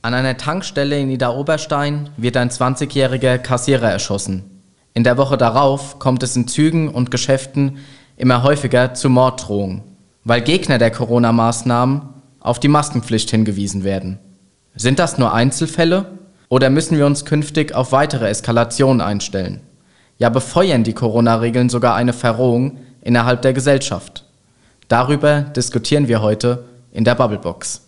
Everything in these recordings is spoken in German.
An einer Tankstelle in Ida-Oberstein wird ein 20-jähriger Kassierer erschossen. In der Woche darauf kommt es in Zügen und Geschäften immer häufiger zu Morddrohungen, weil Gegner der Corona-Maßnahmen auf die Maskenpflicht hingewiesen werden. Sind das nur Einzelfälle oder müssen wir uns künftig auf weitere Eskalationen einstellen? Ja, befeuern die Corona-Regeln sogar eine Verrohung innerhalb der Gesellschaft? Darüber diskutieren wir heute in der Bubblebox.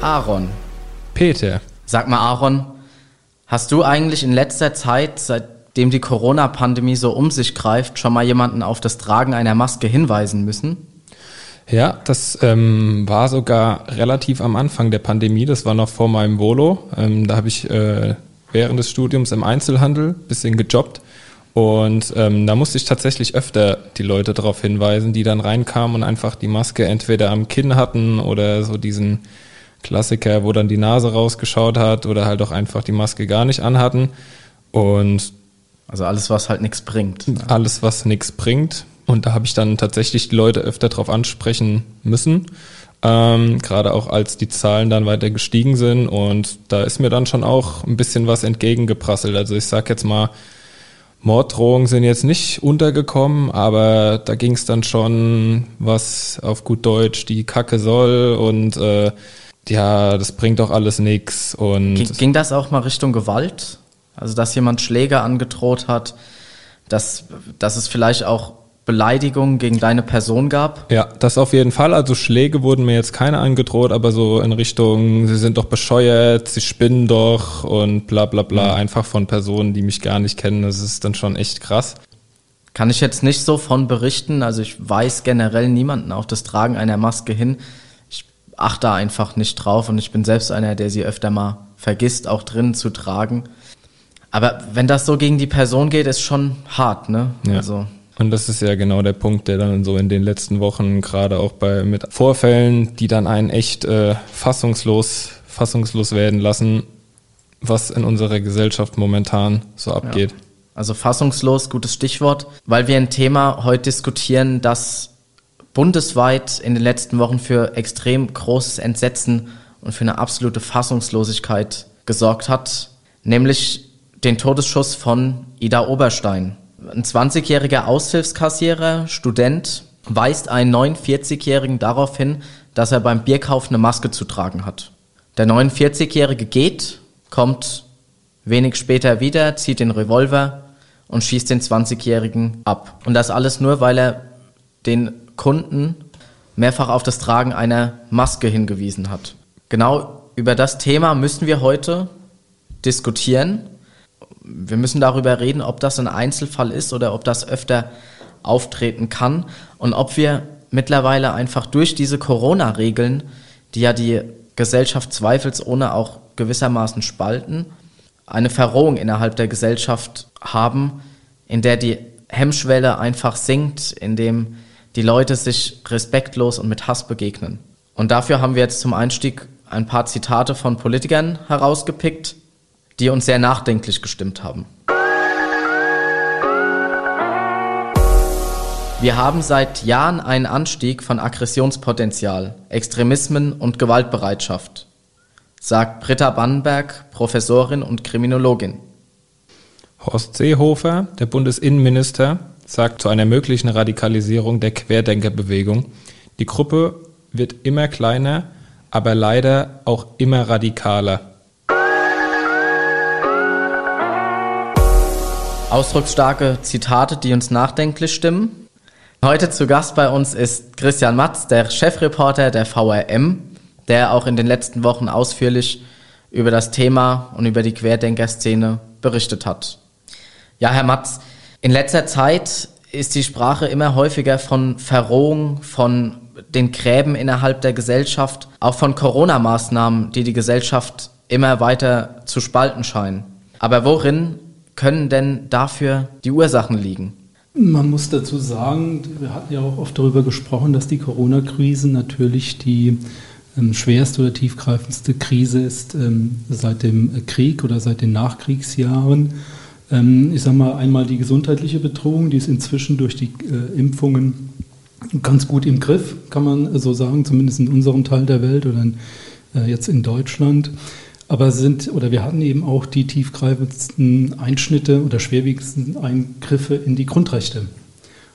Aaron. Peter. Sag mal, Aaron, hast du eigentlich in letzter Zeit, seitdem die Corona-Pandemie so um sich greift, schon mal jemanden auf das Tragen einer Maske hinweisen müssen? Ja, das ähm, war sogar relativ am Anfang der Pandemie. Das war noch vor meinem Volo. Ähm, da habe ich äh, während des Studiums im Einzelhandel bisschen gejobbt. Und ähm, da musste ich tatsächlich öfter die Leute darauf hinweisen, die dann reinkamen und einfach die Maske entweder am Kinn hatten oder so diesen Klassiker, wo dann die Nase rausgeschaut hat oder halt auch einfach die Maske gar nicht anhatten. Und also alles, was halt nichts bringt. Alles, was nichts bringt. Und da habe ich dann tatsächlich die Leute öfter darauf ansprechen müssen. Ähm, Gerade auch als die Zahlen dann weiter gestiegen sind. Und da ist mir dann schon auch ein bisschen was entgegengeprasselt. Also ich sag jetzt mal, Morddrohungen sind jetzt nicht untergekommen, aber da ging es dann schon, was auf gut Deutsch die Kacke soll und äh, ja, das bringt doch alles nichts. Und ging, ging das auch mal Richtung Gewalt? Also, dass jemand Schläge angedroht hat, dass, dass es vielleicht auch Beleidigungen gegen deine Person gab? Ja, das auf jeden Fall. Also Schläge wurden mir jetzt keine angedroht, aber so in Richtung, sie sind doch bescheuert, sie spinnen doch und bla bla bla, mhm. einfach von Personen, die mich gar nicht kennen. Das ist dann schon echt krass. Kann ich jetzt nicht so von berichten. Also ich weiß generell niemanden auf das Tragen einer Maske hin achte einfach nicht drauf und ich bin selbst einer, der sie öfter mal vergisst, auch drinnen zu tragen. Aber wenn das so gegen die Person geht, ist schon hart, ne? Ja. Also. Und das ist ja genau der Punkt, der dann so in den letzten Wochen, gerade auch bei mit Vorfällen, die dann einen echt äh, fassungslos, fassungslos werden lassen, was in unserer Gesellschaft momentan so abgeht. Ja. Also fassungslos, gutes Stichwort, weil wir ein Thema heute diskutieren, das bundesweit in den letzten Wochen für extrem großes Entsetzen und für eine absolute Fassungslosigkeit gesorgt hat, nämlich den Todesschuss von Ida Oberstein. Ein 20-jähriger Aushilfskassierer, Student, weist einen 49-jährigen darauf hin, dass er beim Bierkauf eine Maske zu tragen hat. Der 49-jährige geht, kommt wenig später wieder, zieht den Revolver und schießt den 20-jährigen ab. Und das alles nur, weil er den Kunden mehrfach auf das Tragen einer Maske hingewiesen hat. Genau über das Thema müssen wir heute diskutieren. Wir müssen darüber reden, ob das ein Einzelfall ist oder ob das öfter auftreten kann und ob wir mittlerweile einfach durch diese Corona-Regeln, die ja die Gesellschaft zweifelsohne auch gewissermaßen spalten, eine Verrohung innerhalb der Gesellschaft haben, in der die Hemmschwelle einfach sinkt, in dem die Leute sich respektlos und mit Hass begegnen. Und dafür haben wir jetzt zum Einstieg ein paar Zitate von Politikern herausgepickt, die uns sehr nachdenklich gestimmt haben. Wir haben seit Jahren einen Anstieg von Aggressionspotenzial, Extremismen und Gewaltbereitschaft, sagt Britta Bannenberg, Professorin und Kriminologin. Horst Seehofer, der Bundesinnenminister, sagt zu einer möglichen Radikalisierung der Querdenkerbewegung, die Gruppe wird immer kleiner, aber leider auch immer radikaler. Ausdrucksstarke Zitate, die uns nachdenklich stimmen. Heute zu Gast bei uns ist Christian Matz, der Chefreporter der VRM, der auch in den letzten Wochen ausführlich über das Thema und über die Querdenkerszene berichtet hat. Ja, Herr Matz, in letzter Zeit ist die Sprache immer häufiger von Verrohung, von den Gräben innerhalb der Gesellschaft, auch von Corona-Maßnahmen, die die Gesellschaft immer weiter zu spalten scheinen. Aber worin können denn dafür die Ursachen liegen? Man muss dazu sagen, wir hatten ja auch oft darüber gesprochen, dass die Corona-Krise natürlich die ähm, schwerste oder tiefgreifendste Krise ist ähm, seit dem Krieg oder seit den Nachkriegsjahren. Ähm, ich sage mal einmal die gesundheitliche Bedrohung, die ist inzwischen durch die äh, Impfungen ganz gut im Griff, kann man so sagen, zumindest in unserem Teil der Welt oder in, äh, jetzt in Deutschland. Aber sind, oder wir hatten eben auch die tiefgreifendsten Einschnitte oder schwerwiegendsten Eingriffe in die Grundrechte.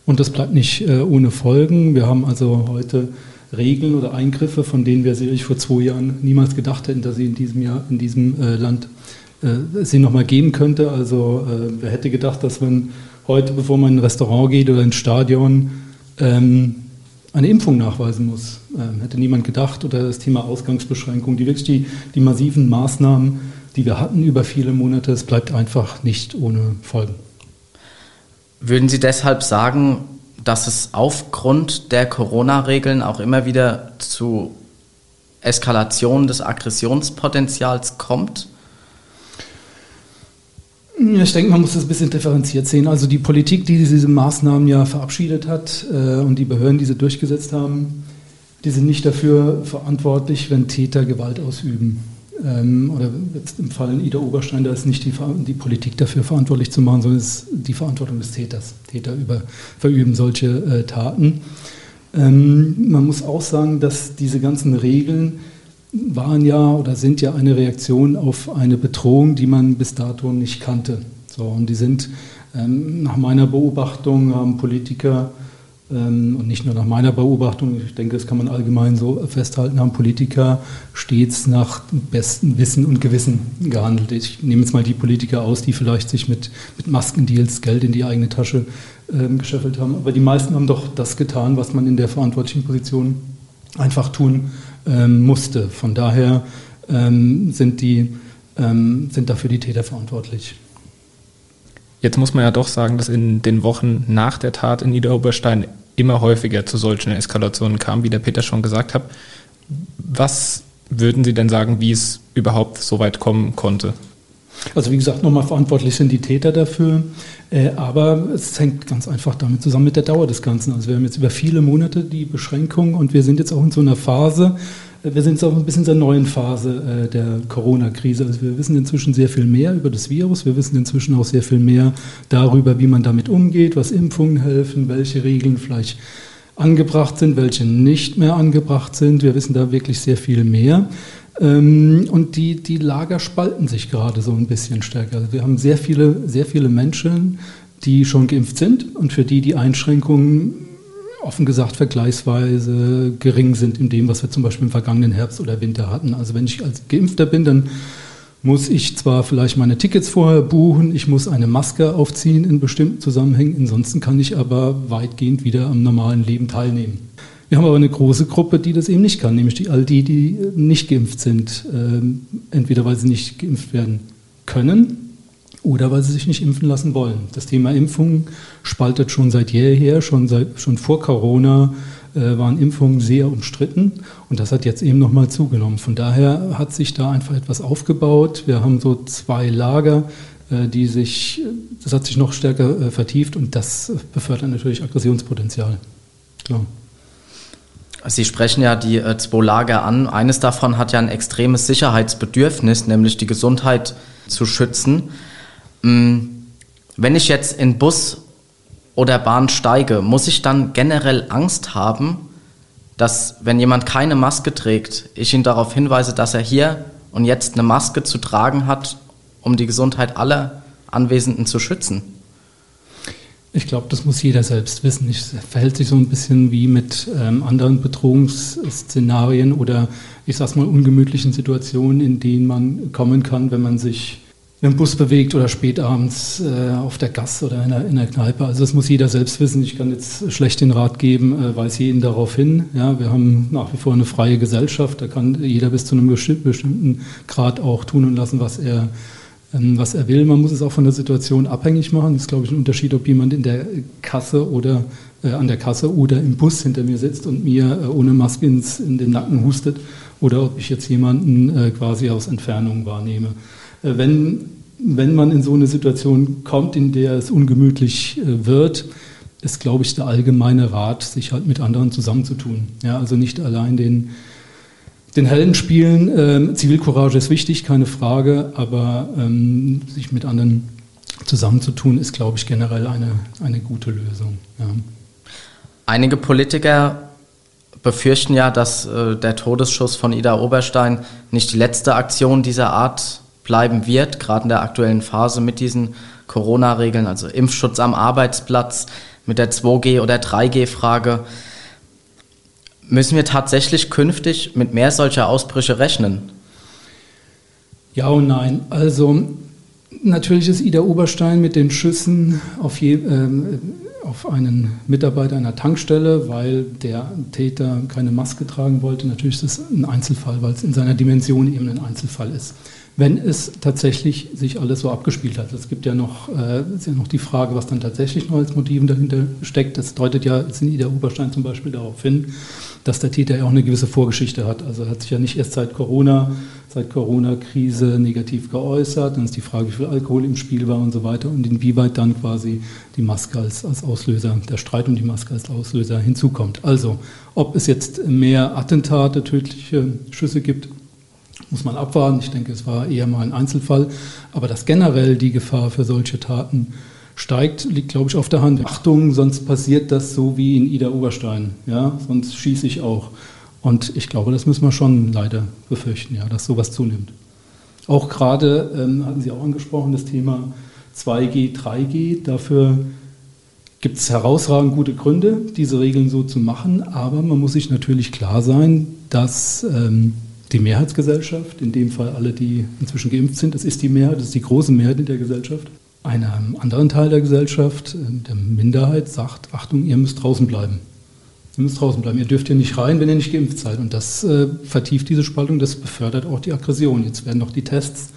Und das bleibt nicht äh, ohne Folgen. Wir haben also heute Regeln oder Eingriffe, von denen wir sicherlich vor zwei Jahren niemals gedacht hätten, dass sie in diesem Jahr, in diesem Land äh, sie nochmal geben könnte. Also äh, wer hätte gedacht, dass man heute, bevor man in ein Restaurant geht oder ins Stadion, ähm, eine Impfung nachweisen muss. Ähm, hätte niemand gedacht. Oder das Thema Ausgangsbeschränkung, die wirklich die, die massiven Maßnahmen, die wir hatten über viele Monate, es bleibt einfach nicht ohne Folgen. Würden Sie deshalb sagen, dass es aufgrund der Corona-Regeln auch immer wieder zu Eskalation des Aggressionspotenzials kommt? Ich denke, man muss das ein bisschen differenziert sehen. Also die Politik, die diese Maßnahmen ja verabschiedet hat äh, und die Behörden, die sie durchgesetzt haben, die sind nicht dafür verantwortlich, wenn Täter Gewalt ausüben. Ähm, oder jetzt im Fall Ida Oberstein, da ist nicht die, die, Politik dafür verantwortlich zu machen, sondern es ist die Verantwortung des Täters. Täter über, verüben solche äh, Taten. Ähm, man muss auch sagen, dass diese ganzen Regeln waren ja oder sind ja eine Reaktion auf eine Bedrohung, die man bis dato nicht kannte. So, und die sind ähm, nach meiner Beobachtung haben Politiker ähm, und nicht nur nach meiner Beobachtung, ich denke, das kann man allgemein so festhalten, haben Politiker stets nach bestem Wissen und Gewissen gehandelt. Ich nehme jetzt mal die Politiker aus, die vielleicht sich mit, mit Maskendeals Geld in die eigene Tasche ähm, gescheffelt haben. Aber die meisten haben doch das getan, was man in der verantwortlichen Position einfach tun ähm, musste. Von daher ähm, sind, die, ähm, sind dafür die Täter verantwortlich. Jetzt muss man ja doch sagen, dass in den Wochen nach der Tat in Niederoberstein immer häufiger zu solchen Eskalationen kam, wie der Peter schon gesagt hat. Was würden Sie denn sagen, wie es überhaupt so weit kommen konnte? Also wie gesagt, nochmal verantwortlich sind die Täter dafür, äh, aber es hängt ganz einfach damit zusammen mit der Dauer des Ganzen. Also wir haben jetzt über viele Monate die Beschränkung und wir sind jetzt auch in so einer Phase, wir sind jetzt auch ein bisschen in der neuen Phase äh, der Corona-Krise. Also wir wissen inzwischen sehr viel mehr über das Virus. Wir wissen inzwischen auch sehr viel mehr darüber, wie man damit umgeht, was Impfungen helfen, welche Regeln vielleicht angebracht sind, welche nicht mehr angebracht sind. Wir wissen da wirklich sehr viel mehr. Ähm, und die, die Lager spalten sich gerade so ein bisschen stärker. Also wir haben sehr viele, sehr viele Menschen, die schon geimpft sind und für die die Einschränkungen offen gesagt vergleichsweise gering sind in dem, was wir zum Beispiel im vergangenen Herbst oder Winter hatten. Also wenn ich als Geimpfter bin, dann muss ich zwar vielleicht meine Tickets vorher buchen, ich muss eine Maske aufziehen in bestimmten Zusammenhängen, ansonsten kann ich aber weitgehend wieder am normalen Leben teilnehmen. Wir haben aber eine große Gruppe, die das eben nicht kann, nämlich die, all die, die nicht geimpft sind, ähm, entweder weil sie nicht geimpft werden können oder weil sie sich nicht impfen lassen wollen. Das Thema Impfung spaltet schon seit jeher, schon, seit, schon vor Corona äh, waren Impfungen sehr umstritten und das hat jetzt eben nochmal zugenommen. Von daher hat sich da einfach etwas aufgebaut. Wir haben so zwei Lager, äh, die sich, das hat sich noch stärker äh, vertieft und das befördert natürlich Aggressionspotenzial. Klar. Sie sprechen ja die äh, zwei Lager an. Eines davon hat ja ein extremes Sicherheitsbedürfnis, nämlich die Gesundheit zu schützen. Mm, wenn ich jetzt in Bus oder Bahn steige, muss ich dann generell Angst haben, dass wenn jemand keine Maske trägt, ich ihn darauf hinweise, dass er hier und jetzt eine Maske zu tragen hat, um die Gesundheit aller Anwesenden zu schützen? Ich glaube, das muss jeder selbst wissen. Es verhält sich so ein bisschen wie mit ähm, anderen Bedrohungsszenarien oder ich sag's mal ungemütlichen Situationen, in denen man kommen kann, wenn man sich im Bus bewegt oder spätabends äh, auf der Gas oder in der, in der, Kneipe. Also das muss jeder selbst wissen. Ich kann jetzt schlecht den Rat geben, äh, weise jeden darauf hin. Ja, wir haben nach wie vor eine freie Gesellschaft. Da kann jeder bis zu einem bestimmten Grad auch tun und lassen, was er, was er will. Man muss es auch von der Situation abhängig machen. Das ist, glaube ich, ein Unterschied, ob jemand in der Kasse oder äh, an der Kasse oder im Bus hinter mir sitzt und mir äh, ohne Maske ins, in den Nacken hustet oder ob ich jetzt jemanden äh, quasi aus Entfernung wahrnehme. Äh, wenn, wenn man in so eine Situation kommt, in der es ungemütlich äh, wird, ist, glaube ich, der allgemeine Rat, sich halt mit anderen zusammenzutun. Ja, also nicht allein den, den Helden spielen. Ähm, Zivilcourage ist wichtig, keine Frage, aber ähm, sich mit anderen zusammenzutun, ist, glaube ich, generell eine, eine gute Lösung. Ja. Einige Politiker befürchten ja, dass äh, der Todesschuss von Ida Oberstein nicht die letzte Aktion dieser Art bleiben wird, gerade in der aktuellen Phase mit diesen Corona-Regeln, also Impfschutz am Arbeitsplatz, mit der 2G- oder 3G-Frage. Müssen wir tatsächlich künftig mit mehr solcher Ausbrüche rechnen? Ja und nein. Also natürlich ist Ida Oberstein mit den Schüssen auf, je, äh, auf einen Mitarbeiter einer Tankstelle, weil der Täter keine Maske tragen wollte. Natürlich ist es ein Einzelfall, weil es in seiner Dimension eben ein Einzelfall ist wenn es tatsächlich sich alles so abgespielt hat. Es gibt ja noch, äh, ist ja noch die Frage, was dann tatsächlich noch als Motiven dahinter steckt. Das deutet ja jetzt in Ida Oberstein zum Beispiel darauf hin, dass der Täter ja auch eine gewisse Vorgeschichte hat. Also er hat sich ja nicht erst seit Corona, seit Corona-Krise negativ geäußert. Dann ist die Frage, wie viel Alkohol im Spiel war und so weiter und inwieweit dann quasi die Maske als, als Auslöser, der Streit um die Maske als Auslöser hinzukommt. Also ob es jetzt mehr Attentate, tödliche Schüsse gibt, muss man abwarten. Ich denke, es war eher mal ein Einzelfall. Aber dass generell die Gefahr für solche Taten steigt, liegt, glaube ich, auf der Hand. Achtung, sonst passiert das so wie in Ida Oberstein. Ja? Sonst schieße ich auch. Und ich glaube, das müssen wir schon leider befürchten, ja, dass sowas zunimmt. Auch gerade, ähm, hatten Sie auch angesprochen, das Thema 2G, 3G. Dafür gibt es herausragend gute Gründe, diese Regeln so zu machen. Aber man muss sich natürlich klar sein, dass ähm, die Mehrheitsgesellschaft, in dem Fall alle, die inzwischen geimpft sind, das ist die Mehrheit, das ist die große Mehrheit in der Gesellschaft. Einem anderen Teil der Gesellschaft, äh, der Minderheit, sagt, Achtung, ihr müsst draußen bleiben. Ihr müsst draußen bleiben. Ihr dürft hier nicht rein, wenn ihr nicht geimpft seid. Und das äh, vertieft diese Spaltung, das befördert auch die Aggression. Jetzt werden noch die Tests,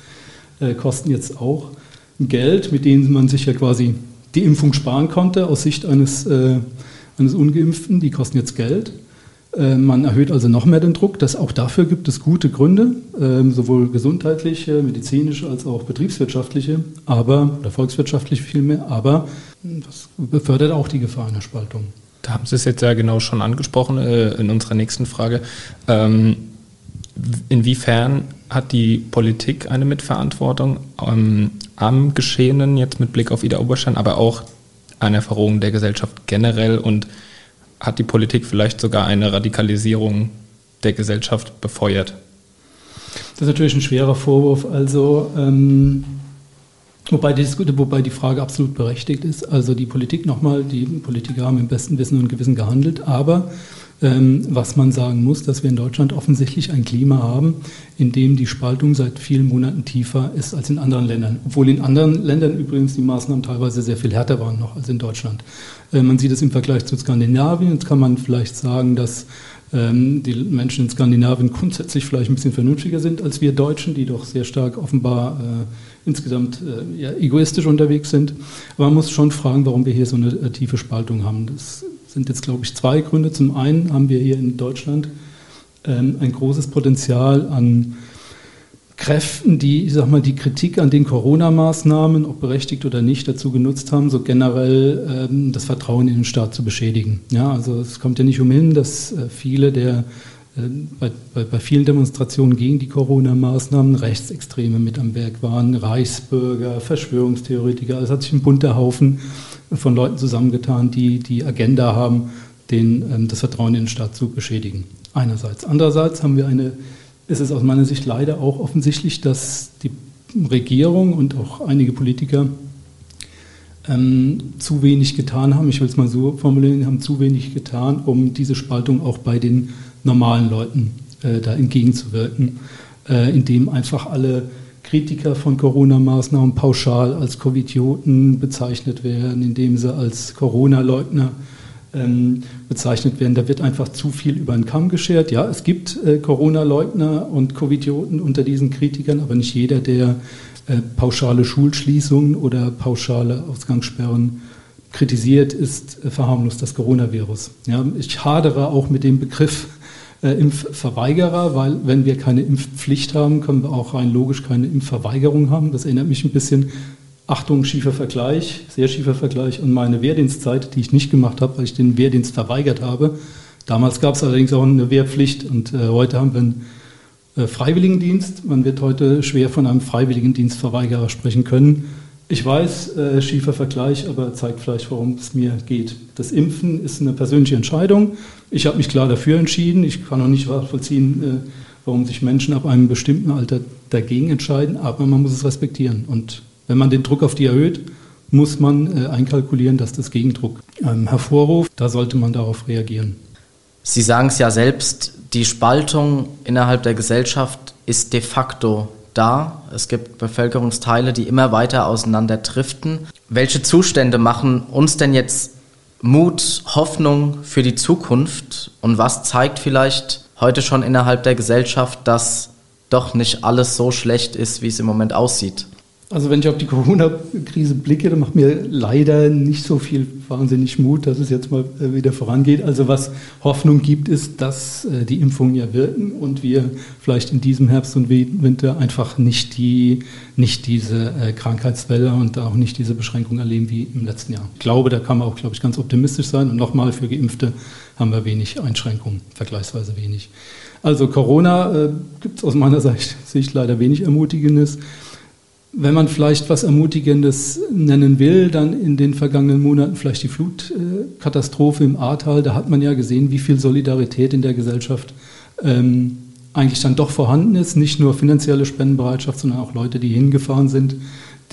äh, kosten jetzt auch Geld, mit denen man sich ja quasi die Impfung sparen konnte aus Sicht eines, äh, eines Ungeimpften. Die kosten jetzt Geld. Äh, man erhöht also noch mehr den Druck. Das, auch dafür gibt es gute Gründe, ähm, sowohl gesundheitliche, medizinische als auch betriebswirtschaftliche, aber, oder volkswirtschaftliche vielmehr, aber das befördert auch die Gefahr einer Spaltung. Da haben Sie es jetzt ja genau schon angesprochen äh, in unserer nächsten Frage. Ähm, inwiefern hat die Politik eine Mitverantwortung ähm, am Geschehenen jetzt mit Blick auf Ida Oberstein, aber auch an Erfahrungen der Gesellschaft generell und hat die Politik vielleicht sogar eine Radikalisierung der Gesellschaft befeuert? Das ist natürlich ein schwerer Vorwurf. Also, ähm, wobei, die, wobei die Frage absolut berechtigt ist. Also die Politik nochmal, die Politiker haben im besten Wissen und Gewissen gehandelt, aber was man sagen muss, dass wir in Deutschland offensichtlich ein Klima haben, in dem die Spaltung seit vielen Monaten tiefer ist als in anderen Ländern. Obwohl in anderen Ländern übrigens die Maßnahmen teilweise sehr viel härter waren noch als in Deutschland. Äh, man sieht es im Vergleich zu Skandinavien. Jetzt kann man vielleicht sagen, dass ähm, die Menschen in Skandinavien grundsätzlich vielleicht ein bisschen vernünftiger sind als wir Deutschen, die doch sehr stark offenbar äh, insgesamt äh, ja, egoistisch unterwegs sind. Aber man muss schon fragen, warum wir hier so eine äh, tiefe Spaltung haben. Das sind jetzt, glaube ich, zwei Gründe. Zum einen haben wir hier in Deutschland ähm, ein großes Potenzial an Kräften, die, ich sag mal, die Kritik an den Corona-Maßnahmen, ob berechtigt oder nicht, dazu genutzt haben, so generell ähm, das Vertrauen in den Staat zu beschädigen. Ja, also es kommt ja nicht umhin, dass äh, viele der äh, bei, bei, bei, vielen Demonstrationen gegen die Corona-Maßnahmen Rechtsextreme mit am Werk waren, Reichsbürger, Verschwörungstheoretiker. Es hat sich ein bunter Haufen von Leuten zusammengetan, die die Agenda haben, den, ähm, das Vertrauen in den Staat zu beschädigen. Einerseits. Andererseits haben wir eine, ist es aus meiner Sicht leider auch offensichtlich, dass die Regierung und auch einige Politiker ähm, zu wenig getan haben, ich will es mal so formulieren, haben zu wenig getan, um diese Spaltung auch bei den normalen Leuten äh, da entgegenzuwirken, äh, indem einfach alle Kritiker von Corona-Maßnahmen pauschal als Covidioten bezeichnet werden, indem sie als Corona-Leugner ähm, bezeichnet werden. Da wird einfach zu viel über den Kamm geschert. Ja, es gibt äh, Corona-Leugner und Covidioten unter diesen Kritikern, aber nicht jeder, der äh, pauschale Schulschließungen oder pauschale Ausgangssperren kritisiert, ist äh, verharmlost das Coronavirus. Ja, ich hadere auch mit dem Begriff äh, Impfverweigerer, weil wenn wir keine Impfpflicht haben, können wir auch rein logisch keine Impfverweigerung haben. Das erinnert mich ein bisschen, Achtung, schiefer Vergleich, sehr schiefer Vergleich an meine Wehrdienstzeit, die ich nicht gemacht habe, weil ich den Wehrdienst verweigert habe. Damals gab es allerdings auch eine Wehrpflicht und äh, heute haben wir einen äh, Freiwilligendienst. Man wird heute schwer von einem Freiwilligendienstverweigerer sprechen können. Ich weiß, äh, schiefer Vergleich, aber zeigt vielleicht, worum es mir geht. Das Impfen ist eine persönliche Entscheidung. Ich habe mich klar dafür entschieden. Ich kann auch nicht nachvollziehen, äh, warum sich Menschen ab einem bestimmten Alter dagegen entscheiden, aber man muss es respektieren. Und wenn man den Druck auf die erhöht, muss man äh, einkalkulieren, dass das Gegendruck ähm, hervorruft. Da sollte man darauf reagieren. Sie sagen es ja selbst, die Spaltung innerhalb der Gesellschaft ist de facto da. Es gibt Bevölkerungsteile, die immer weiter auseinander driften. Welche Zustände machen uns denn jetzt Mut, Hoffnung für die Zukunft? Und was zeigt vielleicht heute schon innerhalb der Gesellschaft, dass doch nicht alles so schlecht ist, wie es im Moment aussieht? Also wenn ich auf die Corona-Krise blicke, dann macht mir leider nicht so viel wahnsinnig Mut, dass es jetzt mal äh, wieder vorangeht. Also was Hoffnung gibt, ist, dass äh, die Impfungen ja wirken und wir vielleicht in diesem Herbst und Winter einfach nicht, die, nicht diese äh, Krankheitswelle und auch nicht diese Beschränkungen erleben wie im letzten Jahr. Ich glaube, da kann man auch, glaube ich, ganz optimistisch sein. Und nochmal, für Geimpfte haben wir wenig Einschränkungen, vergleichsweise wenig. Also Corona äh, gibt es aus meiner Sicht leider wenig Ermutigendes. Wenn man vielleicht was Ermutigendes nennen will, dann in den vergangenen Monaten vielleicht die Flutkatastrophe im Ahrtal. Da hat man ja gesehen, wie viel Solidarität in der Gesellschaft ähm, eigentlich dann doch vorhanden ist. Nicht nur finanzielle Spendenbereitschaft, sondern auch Leute, die hingefahren sind,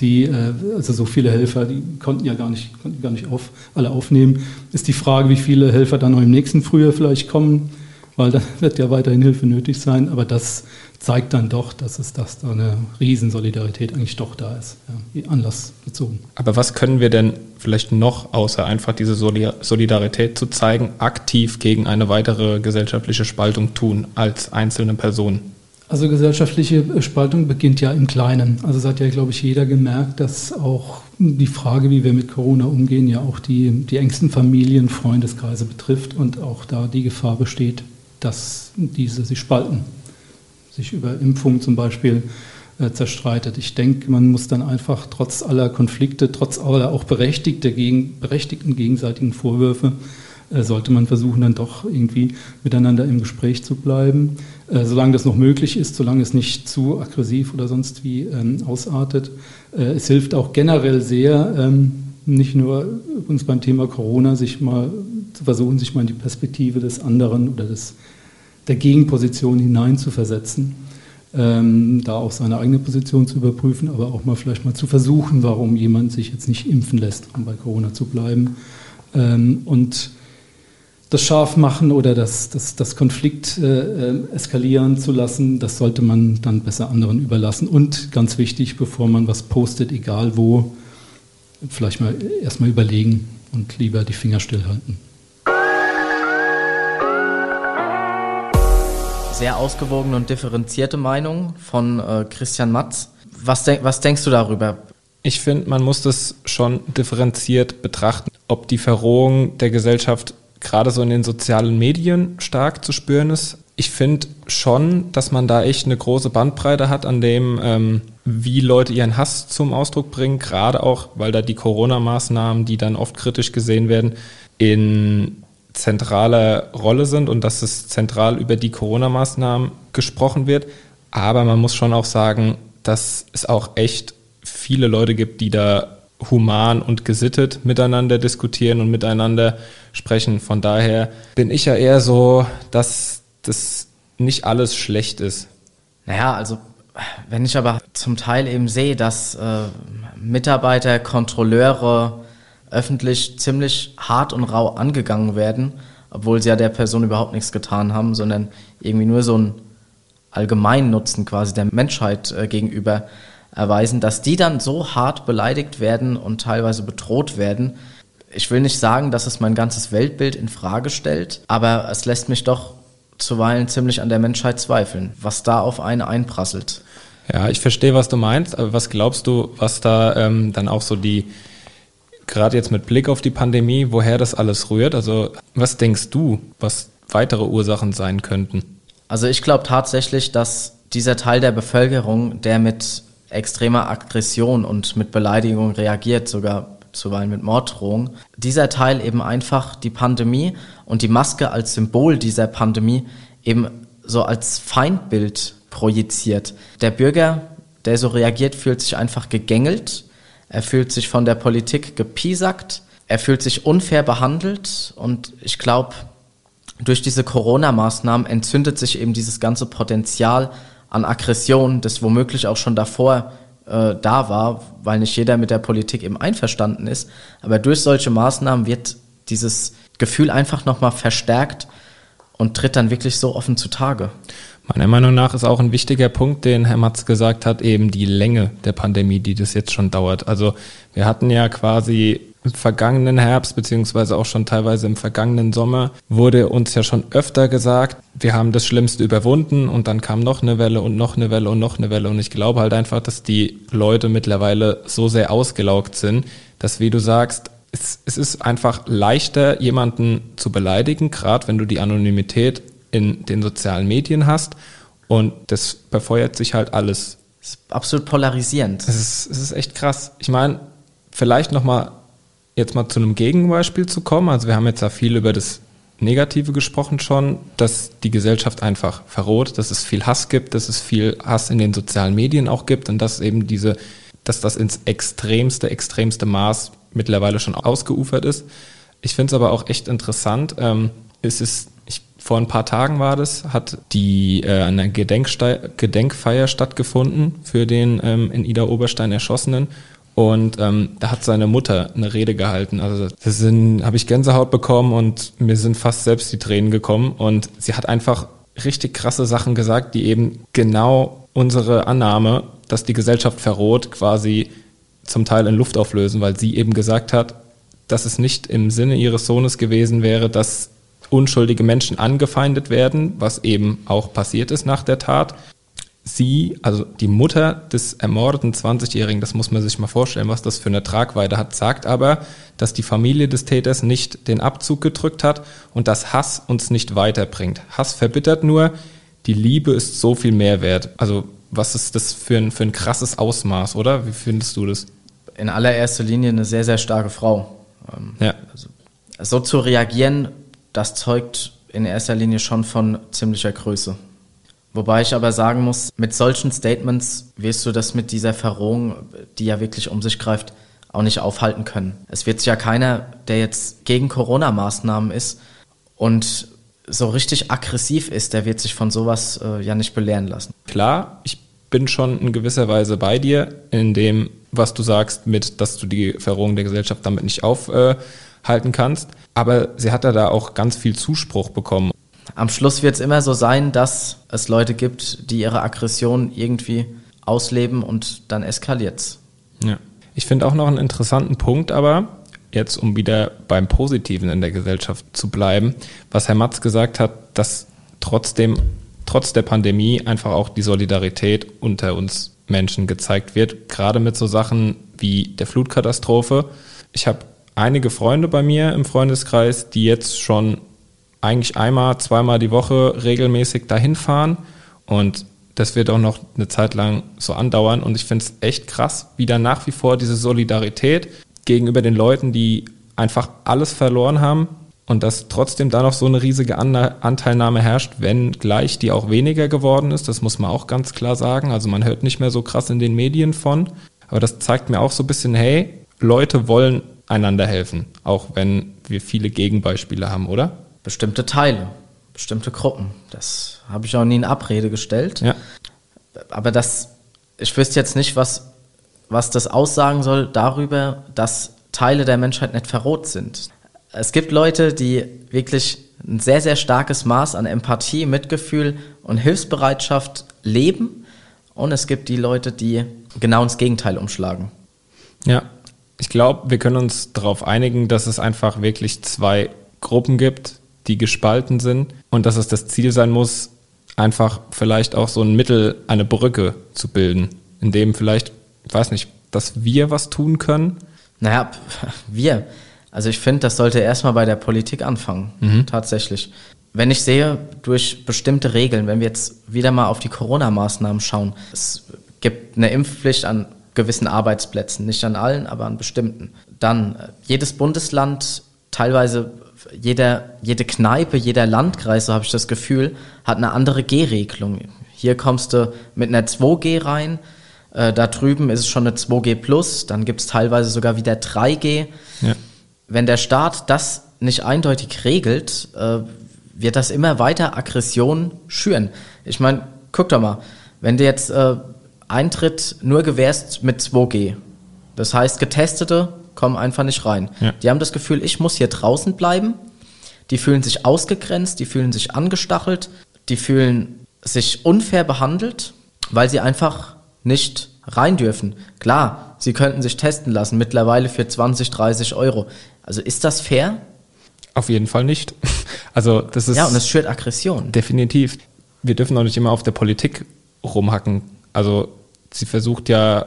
die, äh, also so viele Helfer, die konnten ja gar nicht, konnten gar nicht auf, alle aufnehmen. Ist die Frage, wie viele Helfer dann noch im nächsten Frühjahr vielleicht kommen, weil da wird ja weiterhin Hilfe nötig sein. Aber das zeigt dann doch, dass es dass da eine Riesensolidarität eigentlich doch da ist, ja, anlassbezogen. Aber was können wir denn vielleicht noch, außer einfach diese Solidarität zu zeigen, aktiv gegen eine weitere gesellschaftliche Spaltung tun als einzelne Personen? Also gesellschaftliche Spaltung beginnt ja im Kleinen. Also es hat ja, glaube ich, jeder gemerkt, dass auch die Frage, wie wir mit Corona umgehen, ja auch die, die engsten Familien, Freundeskreise betrifft und auch da die Gefahr besteht, dass diese sich spalten sich über Impfungen zum Beispiel äh, zerstreitet. Ich denke, man muss dann einfach trotz aller Konflikte, trotz aller auch berechtigte, gegen, berechtigten gegenseitigen Vorwürfe, äh, sollte man versuchen, dann doch irgendwie miteinander im Gespräch zu bleiben, äh, solange das noch möglich ist, solange es nicht zu aggressiv oder sonst wie ähm, ausartet. Äh, es hilft auch generell sehr, ähm, nicht nur übrigens beim Thema Corona, sich mal zu versuchen, sich mal in die Perspektive des anderen oder des der Gegenposition hineinzuversetzen, ähm, da auch seine eigene Position zu überprüfen, aber auch mal vielleicht mal zu versuchen, warum jemand sich jetzt nicht impfen lässt, um bei Corona zu bleiben. Ähm, und das scharf machen oder das, das, das Konflikt äh, äh, eskalieren zu lassen, das sollte man dann besser anderen überlassen. Und ganz wichtig, bevor man was postet, egal wo, vielleicht mal erstmal überlegen und lieber die Finger stillhalten. Sehr ausgewogene und differenzierte Meinung von äh, Christian Matz. Was, denk, was denkst du darüber? Ich finde, man muss das schon differenziert betrachten, ob die Verrohung der Gesellschaft gerade so in den sozialen Medien stark zu spüren ist. Ich finde schon, dass man da echt eine große Bandbreite hat, an dem, ähm, wie Leute ihren Hass zum Ausdruck bringen, gerade auch, weil da die Corona-Maßnahmen, die dann oft kritisch gesehen werden, in zentrale Rolle sind und dass es zentral über die Corona-Maßnahmen gesprochen wird. Aber man muss schon auch sagen, dass es auch echt viele Leute gibt, die da human und gesittet miteinander diskutieren und miteinander sprechen. Von daher bin ich ja eher so, dass das nicht alles schlecht ist. Naja, also wenn ich aber zum Teil eben sehe, dass äh, Mitarbeiter, Kontrolleure, öffentlich ziemlich hart und rau angegangen werden, obwohl sie ja der Person überhaupt nichts getan haben, sondern irgendwie nur so einen Allgemeinnutzen quasi der Menschheit äh, gegenüber erweisen, dass die dann so hart beleidigt werden und teilweise bedroht werden. Ich will nicht sagen, dass es mein ganzes Weltbild in Frage stellt, aber es lässt mich doch zuweilen ziemlich an der Menschheit zweifeln, was da auf eine einprasselt. Ja, ich verstehe, was du meinst, aber was glaubst du, was da ähm, dann auch so die gerade jetzt mit Blick auf die Pandemie, woher das alles rührt? Also was denkst du, was weitere Ursachen sein könnten? Also ich glaube tatsächlich, dass dieser Teil der Bevölkerung, der mit extremer Aggression und mit Beleidigung reagiert, sogar zuweilen mit Morddrohung, dieser Teil eben einfach die Pandemie und die Maske als Symbol dieser Pandemie eben so als Feindbild projiziert. Der Bürger, der so reagiert, fühlt sich einfach gegängelt Er fühlt sich von der Politik gepiesackt. Er fühlt sich unfair behandelt. Und ich glaube, durch diese Corona-Maßnahmen entzündet sich eben dieses ganze Potenzial an Aggression, das womöglich auch schon davor äh, da war, weil nicht jeder mit der Politik eben einverstanden ist. Aber durch solche Maßnahmen wird dieses Gefühl einfach nochmal verstärkt und tritt dann wirklich so offen zutage. Meiner Meinung nach ist auch ein wichtiger Punkt, den Herr Matz gesagt hat, eben die Länge der Pandemie, die das jetzt schon dauert. Also wir hatten ja quasi im vergangenen Herbst, beziehungsweise auch schon teilweise im vergangenen Sommer, wurde uns ja schon öfter gesagt, wir haben das Schlimmste überwunden und dann kam noch eine Welle und noch eine Welle und noch eine Welle. Und ich glaube halt einfach, dass die Leute mittlerweile so sehr ausgelaugt sind, dass, wie du sagst, es, ist einfach leichter, jemanden zu beleidigen, gerade wenn du die Anonymität in den sozialen Medien hast. Und das befeuert sich halt alles. Das ist absolut polarisierend. Es ist, es ist echt krass. Ich meine, vielleicht nochmal jetzt mal zu einem Gegenbeispiel zu kommen. Also wir haben jetzt ja viel über das Negative gesprochen schon, dass die Gesellschaft einfach verroht, dass es viel Hass gibt, dass es viel Hass in den sozialen Medien auch gibt und dass eben diese, dass das ins extremste, extremste Maß mittlerweile schon ausgeufert ist. Ich finde es aber auch echt interessant. Ähm, es ist, ich, vor ein paar Tagen war das, hat die äh, eine Gedenkfeier stattgefunden für den ähm, in Ida Oberstein erschossenen. Und ähm, da hat seine Mutter eine Rede gehalten. Also das sind, habe ich Gänsehaut bekommen und mir sind fast selbst die Tränen gekommen. Und sie hat einfach richtig krasse Sachen gesagt, die eben genau unsere Annahme, dass die Gesellschaft verroht, quasi zum Teil in Luft auflösen, weil sie eben gesagt hat, dass es nicht im Sinne ihres Sohnes gewesen wäre, dass unschuldige Menschen angefeindet werden, was eben auch passiert ist nach der Tat. Sie, also die Mutter des ermordeten 20-Jährigen, das muss man sich mal vorstellen, was das für eine Tragweite hat, sagt aber, dass die Familie des Täters nicht den Abzug gedrückt hat und dass Hass uns nicht weiterbringt. Hass verbittert nur, die Liebe ist so viel mehr wert. Also was ist das für ein, für ein krasses Ausmaß, oder? Wie findest du das? In allererster Linie eine sehr, sehr starke Frau. Ähm, ja. Also, so zu reagieren, das zeugt in erster Linie schon von ziemlicher Größe. Wobei ich aber sagen muss, mit solchen Statements wirst du das mit dieser Verrohung, die ja wirklich um sich greift, auch nicht aufhalten können. Es wird sich ja keiner, der jetzt gegen Corona-Maßnahmen ist und so richtig aggressiv ist, der wird sich von sowas äh, ja nicht belehren lassen. Klar, ich bin schon in gewisser Weise bei dir in dem, was du sagst, mit, dass du die Verrohung der Gesellschaft damit nicht aufhalten kannst. Aber sie hat ja da auch ganz viel Zuspruch bekommen. Am Schluss wird es immer so sein, dass es Leute gibt, die ihre Aggression irgendwie ausleben und dann eskaliert's. Ja. Ich finde auch noch einen interessanten Punkt, aber jetzt, um wieder beim Positiven in der Gesellschaft zu bleiben, was Herr Matz gesagt hat, dass trotzdem, trotz der Pandemie einfach auch die Solidarität unter uns Menschen gezeigt wird, gerade mit so Sachen wie der Flutkatastrophe. Ich habe einige Freunde bei mir im Freundeskreis, die jetzt schon eigentlich einmal, zweimal die Woche regelmäßig dahin fahren. Und das wird auch noch eine Zeit lang so andauern. Und ich finde es echt krass, wie da nach wie vor diese Solidarität gegenüber den Leuten, die einfach alles verloren haben und dass trotzdem da noch so eine riesige Anteilnahme herrscht, wenn gleich die auch weniger geworden ist, das muss man auch ganz klar sagen. Also man hört nicht mehr so krass in den Medien von, aber das zeigt mir auch so ein bisschen, hey, Leute wollen einander helfen, auch wenn wir viele Gegenbeispiele haben, oder? Bestimmte Teile, bestimmte Gruppen. Das habe ich auch nie in Abrede gestellt. Ja. Aber das, ich wüsste jetzt nicht, was, was das aussagen soll darüber, dass Teile der Menschheit nicht verroht sind. Es gibt Leute, die wirklich ein sehr, sehr starkes Maß an Empathie, Mitgefühl und Hilfsbereitschaft leben. Und es gibt die Leute, die genau ins Gegenteil umschlagen. Ja, ich glaube, wir können uns darauf einigen, dass es einfach wirklich zwei Gruppen gibt, die gespalten sind und dass es das Ziel sein muss, einfach vielleicht auch so ein Mittel, eine Brücke zu bilden, in dem vielleicht, ich weiß nicht, dass wir was tun können. Naja, wir. Also ich finde, das sollte erstmal bei der Politik anfangen, mhm. tatsächlich. Wenn ich sehe, durch bestimmte Regeln, wenn wir jetzt wieder mal auf die Corona-Maßnahmen schauen, es gibt eine Impfpflicht an gewissen Arbeitsplätzen, nicht an allen, aber an bestimmten. Dann äh, jedes Bundesland, teilweise jeder, jede Kneipe, jeder Landkreis, so habe ich das Gefühl, hat eine andere G-Regelung. Hier kommst du mit einer 2G rein, Äh, da drüben ist es schon eine 2G Plus, dann gibt es teilweise sogar wieder 3G. Ja. Wenn der Staat das nicht eindeutig regelt, äh, wird das immer weiter Aggression schüren. Ich meine, guck doch mal, wenn du jetzt äh, Eintritt nur gewährst mit 2G, das heißt, Getestete kommen einfach nicht rein. Ja. Die haben das Gefühl, ich muss hier draußen bleiben. Die fühlen sich ausgegrenzt, die fühlen sich angestachelt, die fühlen sich unfair behandelt, weil sie einfach nicht rein dürfen. Klar, sie könnten sich testen lassen, mittlerweile für 20, 30 Euro. Also ist das fair? Auf jeden Fall nicht. Also das ist ja und es schürt Aggression. Definitiv. Wir dürfen auch nicht immer auf der Politik rumhacken. Also sie versucht ja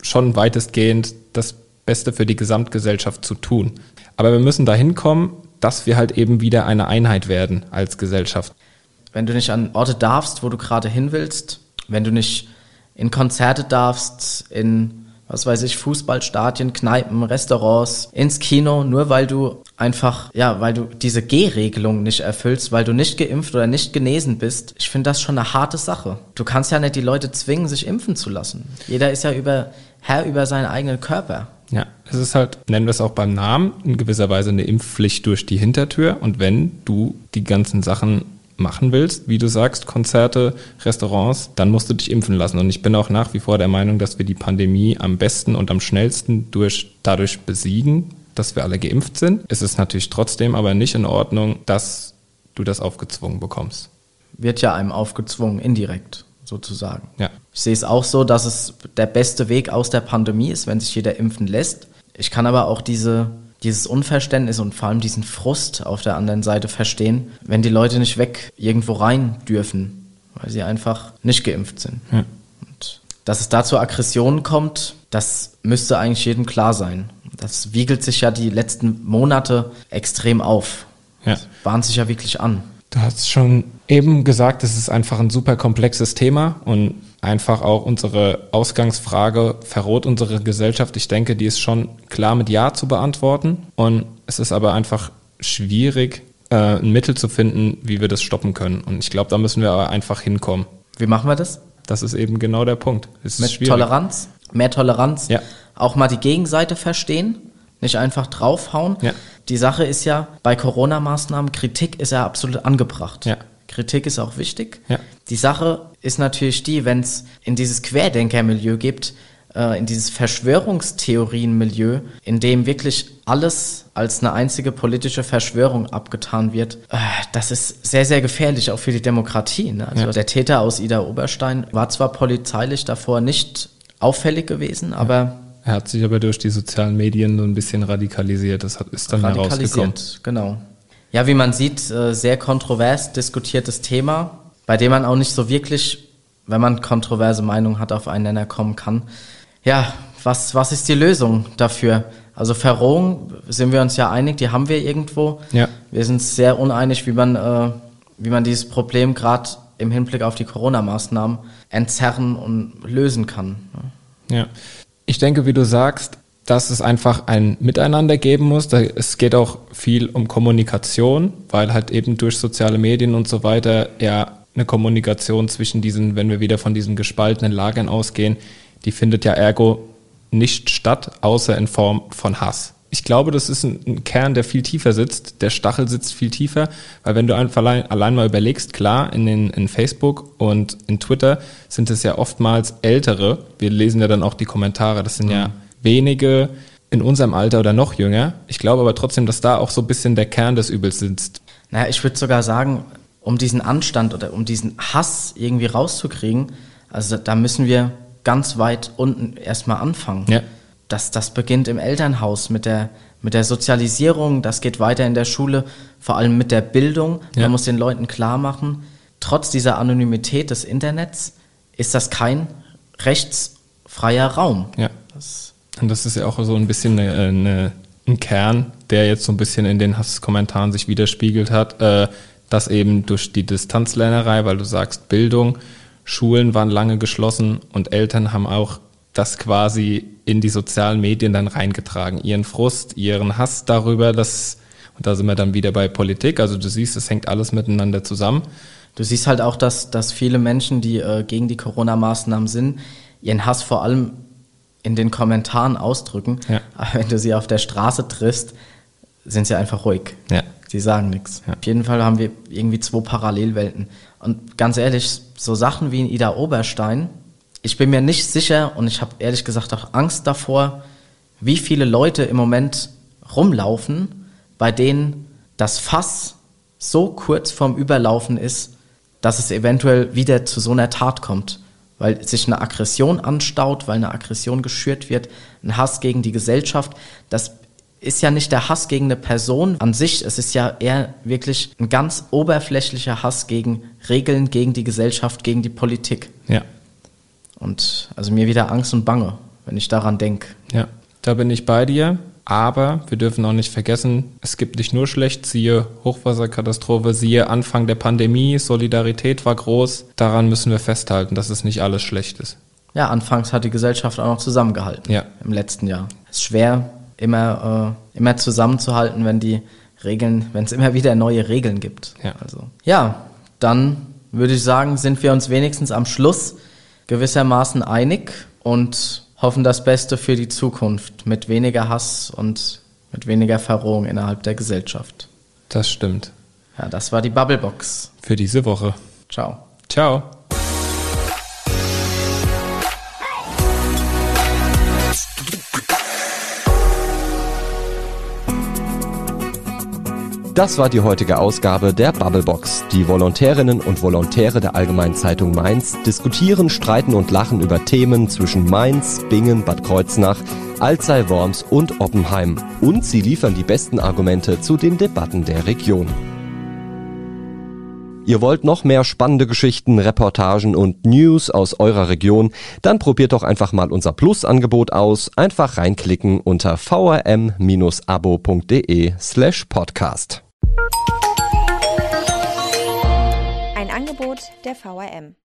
schon weitestgehend das Beste für die Gesamtgesellschaft zu tun. Aber wir müssen dahin kommen, dass wir halt eben wieder eine Einheit werden als Gesellschaft. Wenn du nicht an Orte darfst, wo du gerade hin willst, wenn du nicht in Konzerte darfst, in was weiß ich, Fußballstadien, Kneipen, Restaurants, ins Kino, nur weil du einfach, ja, weil du diese G-Regelung nicht erfüllst, weil du nicht geimpft oder nicht genesen bist. Ich finde das schon eine harte Sache. Du kannst ja nicht die Leute zwingen, sich impfen zu lassen. Jeder ist ja über, Herr über seinen eigenen Körper. Ja, es ist halt, nennen wir es auch beim Namen, in gewisser Weise eine Impfpflicht durch die Hintertür. Und wenn du die ganzen Sachen machen willst, wie du sagst, Konzerte, Restaurants, dann musst du dich impfen lassen. Und ich bin auch nach wie vor der Meinung, dass wir die Pandemie am besten und am schnellsten durch, dadurch besiegen, dass wir alle geimpft sind. Es ist natürlich trotzdem aber nicht in Ordnung, dass du das aufgezwungen bekommst. Wird ja einem aufgezwungen, indirekt sozusagen. Ja. Ich sehe es auch so, dass es der beste Weg aus der Pandemie ist, wenn sich jeder impfen lässt. Ich kann aber auch diese dieses Unverständnis und vor allem diesen Frust auf der anderen Seite verstehen, wenn die Leute nicht weg irgendwo rein dürfen, weil sie einfach nicht geimpft sind. Und dass es da zu Aggressionen kommt, das müsste eigentlich jedem klar sein. Das wiegelt sich ja die letzten Monate extrem auf. Ja. Das bahnt sich ja wirklich an. Du hast schon eben gesagt, es ist einfach ein super komplexes Thema und einfach auch unsere Ausgangsfrage, verroht unsere Gesellschaft? Ich denke, die ist schon klar mit Ja zu beantworten. Und es ist aber einfach schwierig, äh, ein Mittel zu finden, wie wir das stoppen können. Und ich glaube, da müssen wir aber einfach hinkommen. Wie machen wir das? Das ist eben genau der Punkt. Es mit Toleranz? Mehr Toleranz? Ja. Auch mal die Gegenseite verstehen? Nicht einfach draufhauen? Ja. Die Sache ist ja, bei Corona-Maßnahmen, Kritik ist ja absolut angebracht. Ja. Kritik ist auch wichtig. Ja. Die Sache ist natürlich die, wenn es in dieses Querdenker-Milieu gibt, äh, in dieses Verschwörungstheorien-Milieu, in dem wirklich alles als eine einzige politische Verschwörung abgetan wird, äh, das ist sehr, sehr gefährlich, auch für die Demokratie. Ne? Also ja. der Täter aus Ida Oberstein war zwar polizeilich davor nicht auffällig gewesen, aber. Er hat sich aber durch die sozialen Medien so ein bisschen radikalisiert. Das ist dann herausgekommen. Genau. Ja, wie man sieht, äh, sehr kontrovers diskutiertes Thema, bei dem man auch nicht so wirklich, wenn man kontroverse Meinungen hat, auf einen Nenner kommen kann. Ja, was, was ist die Lösung dafür? Also Verrohung sind wir uns ja einig, die haben wir irgendwo. Ja. Wir sind sehr uneinig, wie man, äh, wie man dieses Problem gerade im Hinblick auf die Corona-Maßnahmen entzerren und lösen kann. Ja. Ich denke, wie du sagst, dass es einfach ein Miteinander geben muss. Es geht auch viel um Kommunikation, weil halt eben durch soziale Medien und so weiter ja eine Kommunikation zwischen diesen, wenn wir wieder von diesen gespaltenen Lagern ausgehen, die findet ja ergo nicht statt, außer in Form von Hass. Ich glaube, das ist ein, ein Kern, der viel tiefer sitzt. Der Stachel sitzt viel tiefer, weil wenn du einfach allein, allein mal überlegst, klar, in, den, in Facebook und in Twitter sind es ja oftmals Ältere. Wir lesen ja dann auch die Kommentare. Das sind mhm. ja wenige in unserem Alter oder noch jünger. Ich glaube aber trotzdem, dass da auch so ein bisschen der Kern des Übels sitzt. Naja, ich würde sogar sagen, um diesen Anstand oder um diesen Hass irgendwie rauszukriegen, also da müssen wir ganz weit unten erstmal anfangen. Ja. Das, das beginnt im Elternhaus mit der, mit der Sozialisierung, das geht weiter in der Schule, vor allem mit der Bildung. Ja. Man muss den Leuten klar machen, trotz dieser Anonymität des Internets ist das kein rechtsfreier Raum. Ja. Das und das ist ja auch so ein bisschen eine, eine, ein Kern, der jetzt so ein bisschen in den Hasskommentaren sich widerspiegelt hat, äh, dass eben durch die Distanzlernerei, weil du sagst Bildung, Schulen waren lange geschlossen und Eltern haben auch das quasi in die sozialen Medien dann reingetragen. Ihren Frust, ihren Hass darüber, dass, und da sind wir dann wieder bei Politik, also du siehst, es hängt alles miteinander zusammen. Du siehst halt auch, dass, dass viele Menschen, die äh, gegen die Corona-Maßnahmen sind, ihren Hass vor allem in den Kommentaren ausdrücken. Ja. Aber wenn du sie auf der Straße triffst, sind sie einfach ruhig. Ja. Sie sagen nichts. Ja. Auf jeden Fall haben wir irgendwie zwei Parallelwelten. Und ganz ehrlich, so Sachen wie in Ida Oberstein, ich bin mir nicht sicher und ich habe ehrlich gesagt auch Angst davor, wie viele Leute im Moment rumlaufen, bei denen das Fass so kurz vorm Überlaufen ist, dass es eventuell wieder zu so einer Tat kommt. Weil sich eine Aggression anstaut, weil eine Aggression geschürt wird, ein Hass gegen die Gesellschaft. Das ist ja nicht der Hass gegen eine Person an sich, es ist ja eher wirklich ein ganz oberflächlicher Hass gegen Regeln, gegen die Gesellschaft, gegen die Politik. Ja. Und also mir wieder Angst und Bange, wenn ich daran denke. Ja, da bin ich bei dir. Aber wir dürfen auch nicht vergessen, es gibt nicht nur schlecht, siehe Hochwasserkatastrophe, siehe Anfang der Pandemie, Solidarität war groß. Daran müssen wir festhalten, dass es nicht alles schlecht ist. Ja, anfangs hat die Gesellschaft auch noch zusammengehalten. Ja. Im letzten Jahr. Es ist schwer, immer, äh, immer zusammenzuhalten, wenn die Regeln, wenn es immer wieder neue Regeln gibt. Ja. Also, ja, dann würde ich sagen, sind wir uns wenigstens am Schluss gewissermaßen einig und hoffen das Beste für die Zukunft mit weniger Hass und mit weniger Verrohung innerhalb der Gesellschaft. Das stimmt. Ja, das war die Bubblebox. Für diese Woche. Ciao. Ciao. Das war die heutige Ausgabe der Bubblebox. Die Volontärinnen und Volontäre der Allgemeinen Zeitung Mainz diskutieren, streiten und lachen über Themen zwischen Mainz, Bingen, Bad Kreuznach, Alzey, Worms und Oppenheim. Und sie liefern die besten Argumente zu den Debatten der Region. Ihr wollt noch mehr spannende Geschichten, Reportagen und News aus eurer Region? Dann probiert doch einfach mal unser Plus-Angebot aus. Einfach reinklicken unter vrm-abo.de slash podcast. Angebot der VRM.